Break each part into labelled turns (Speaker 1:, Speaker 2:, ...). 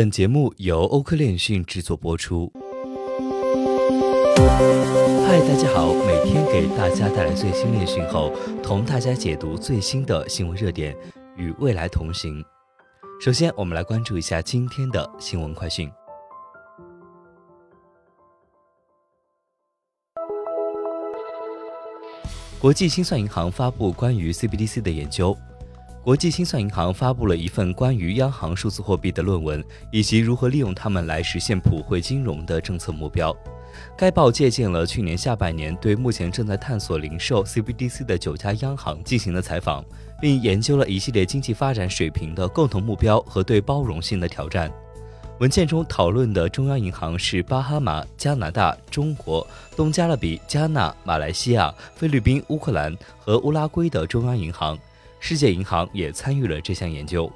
Speaker 1: 本节目由欧科链讯制作播出。嗨，大家好，每天给大家带来最新链讯后，同大家解读最新的新闻热点，与未来同行。首先，我们来关注一下今天的新闻快讯。国际清算银行发布关于 CBDC 的研究。国际清算银行发布了一份关于央行数字货币的论文，以及如何利用它们来实现普惠金融的政策目标。该报借鉴了去年下半年对目前正在探索零售 CBDC 的九家央行进行的采访，并研究了一系列经济发展水平的共同目标和对包容性的挑战。文件中讨论的中央银行是巴哈马、加拿大、中国、东加勒比、加纳、马来西亚、菲律宾、乌克兰和乌拉圭的中央银行。世界银行也参与了这项研究。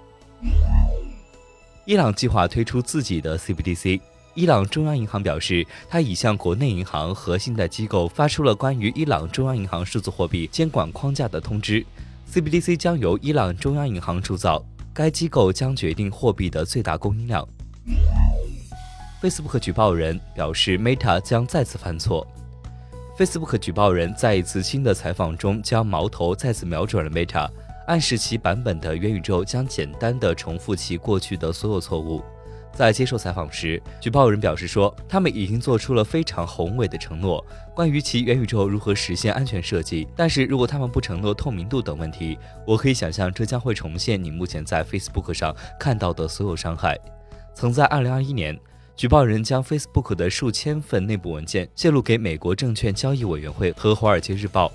Speaker 1: 伊朗计划推出自己的 CBDC。伊朗中央银行表示，它已向国内银行和信贷机构发出了关于伊朗中央银行数字货币监管框架的通知。CBDC 将由伊朗中央银行铸造，该机构将决定货币的最大供应量。Facebook 举报人表示，Meta 将再次犯错。Facebook 举报人在一次新的采访中将矛头再次瞄准了 Meta。暗示其版本的元宇宙将简单地重复其过去的所有错误。在接受采访时，举报人表示说，他们已经做出了非常宏伟的承诺，关于其元宇宙如何实现安全设计。但是如果他们不承诺透明度等问题，我可以想象这将会重现你目前在 Facebook 上看到的所有伤害。曾在2021年，举报人将 Facebook 的数千份内部文件泄露给美国证券交易委员会和《华尔街日报》。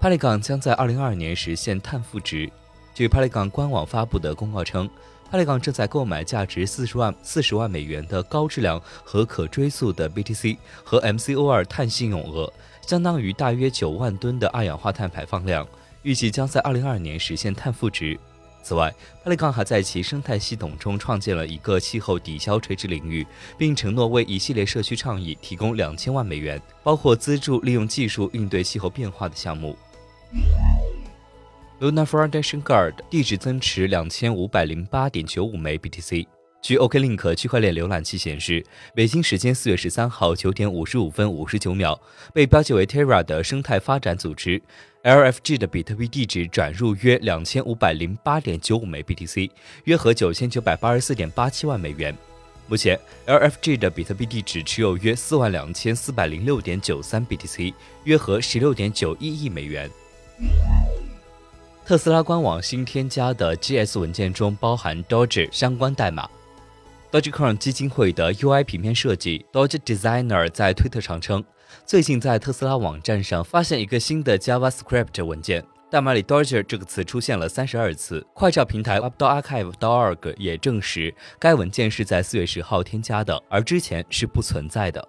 Speaker 1: Polygon 将在2022年实现碳负值。据 Polygon 官网发布的公告称，Polygon 正在购买价值40万40万美元的高质量和可追溯的 BTC 和 MCO2 碳信用额，相当于大约9万吨的二氧化碳排放量，预计将在2022年实现碳负值。此外，Polygon 还在其生态系统中创建了一个气候抵消垂直领域，并承诺为一系列社区倡议提供2000万美元，包括资助利用技术应对气候变化的项目。Luna Foundation Guard 地址增持两千五百零八点九五枚 BTC。据 OKLink 区块链浏览器显示，北京时间四月十三号九点五十五分五十九秒，被标记为 Terra 的生态发展组织 LFG 的比特币地址转入约两千五百零八点九五枚 BTC，约合九千九百八十四点八七万美元。目前，LFG 的比特币地址持有约四万两千四百零六点九三 BTC，约合十六点九一亿美元。特斯拉官网新添加的 GS 文件中包含 Doge 相关代码。Dogecoin 基金会的 UI 平面设计 Doge Designer 在推特上称，最近在特斯拉网站上发现一个新的 JavaScript 文件，代码里 Doge 这个词出现了三十二次。快照平台 WebDoArchive.org 也证实，该文件是在四月十号添加的，而之前是不存在的。